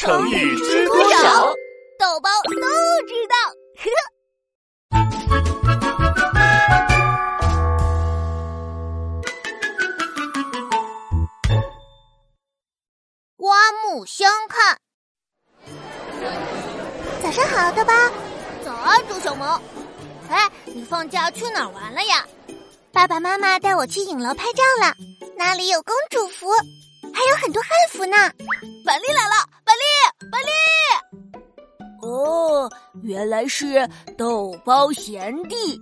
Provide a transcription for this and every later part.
成语知多少？豆包都知道。刮目相看。早上好，豆包。早啊，周小萌。哎，你放假去哪儿玩了呀？爸爸妈妈带我去影楼拍照了，那里有公主服，还有很多汉服呢。板栗来了！哦，原来是豆包贤弟。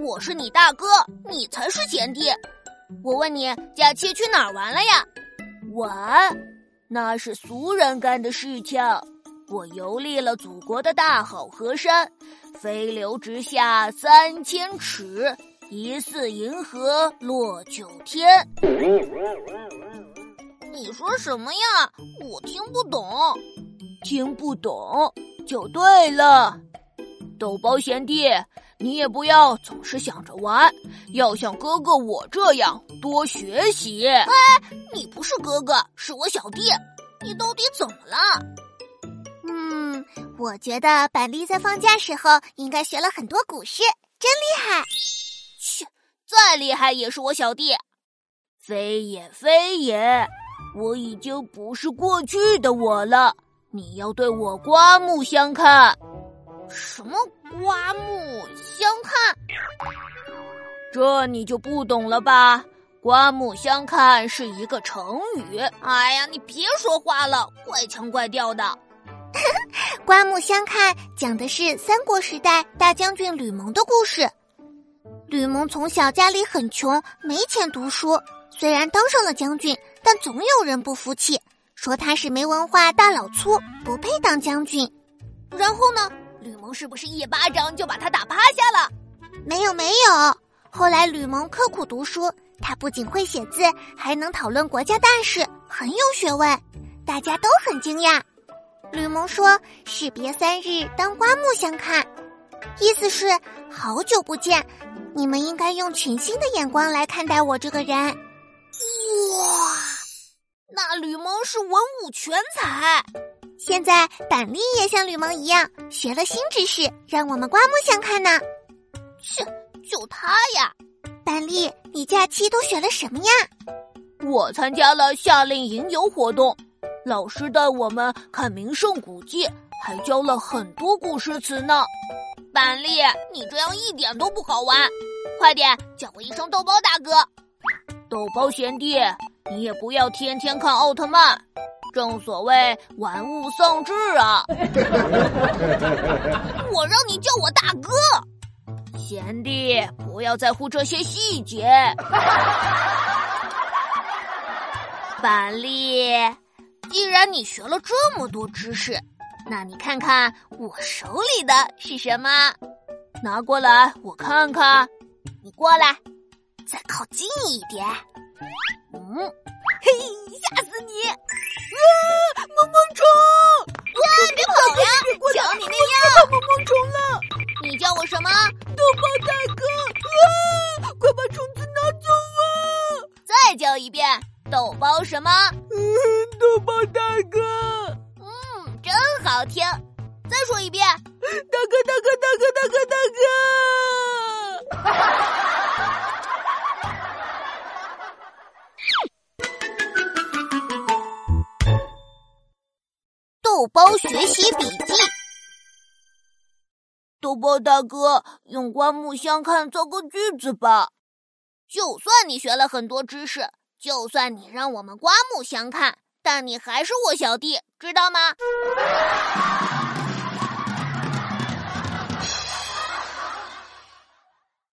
我是你大哥，你才是贤弟。我问你，假期去哪儿玩了呀？玩？那是俗人干的事情。我游历了祖国的大好河山，飞流直下三千尺，疑似银河落九天。你说什么呀？我听不懂。听不懂就对了。豆包贤弟，你也不要总是想着玩，要像哥哥我这样多学习。哎，你不是哥哥，是我小弟，你到底怎么了？嗯，我觉得板栗在放假时候应该学了很多古诗，真厉害。切，再厉害也是我小弟。非也非也，我已经不是过去的我了。你要对我刮目相看。什么刮目相看？这你就不懂了吧？刮目相看是一个成语。哎呀，你别说话了，怪腔怪调的。刮目相看讲的是三国时代大将军吕蒙的故事。吕蒙从小家里很穷，没钱读书。虽然当上了将军，但总有人不服气，说他是没文化、大老粗，不配当将军。然后呢，吕蒙是不是一巴掌就把他打趴下了？没有，没有。后来吕蒙刻苦读书，他不仅会写字，还能讨论国家大事，很有学问，大家都很惊讶。吕蒙说：“士别三日，当刮目相看。”意思是好久不见，你们应该用全新的眼光来看待我这个人。哇，吕蒙是文武全才。现在板栗也像吕蒙一样学了新知识，让我们刮目相看呢。切，就他呀！板栗，你假期都学了什么呀？我参加了夏令营游活动。老师带我们看名胜古迹，还教了很多古诗词呢。板栗，你这样一点都不好玩，快点叫我一声豆包大哥。豆包贤弟，你也不要天天看奥特曼，正所谓玩物丧志啊。我让你叫我大哥，贤弟，不要在乎这些细节。板栗。既然你学了这么多知识，那你看看我手里的是什么？拿过来我看看。你过来，再靠近一点。嗯，嘿，吓死你！啊，萌萌虫！哇，别跑呀！瞧你那样，萌萌虫了！你叫我什么？豆包大哥！啊，快把虫子拿走啊！再叫一遍，豆包什么？嗯豆包大哥，嗯，真好听。再说一遍，大哥，大哥，大哥，豆包学习笔记。豆包大哥，用刮目相看造个句子吧。就算你学了很多知识，就算你让我们刮目相看。但你还是我小弟，知道吗？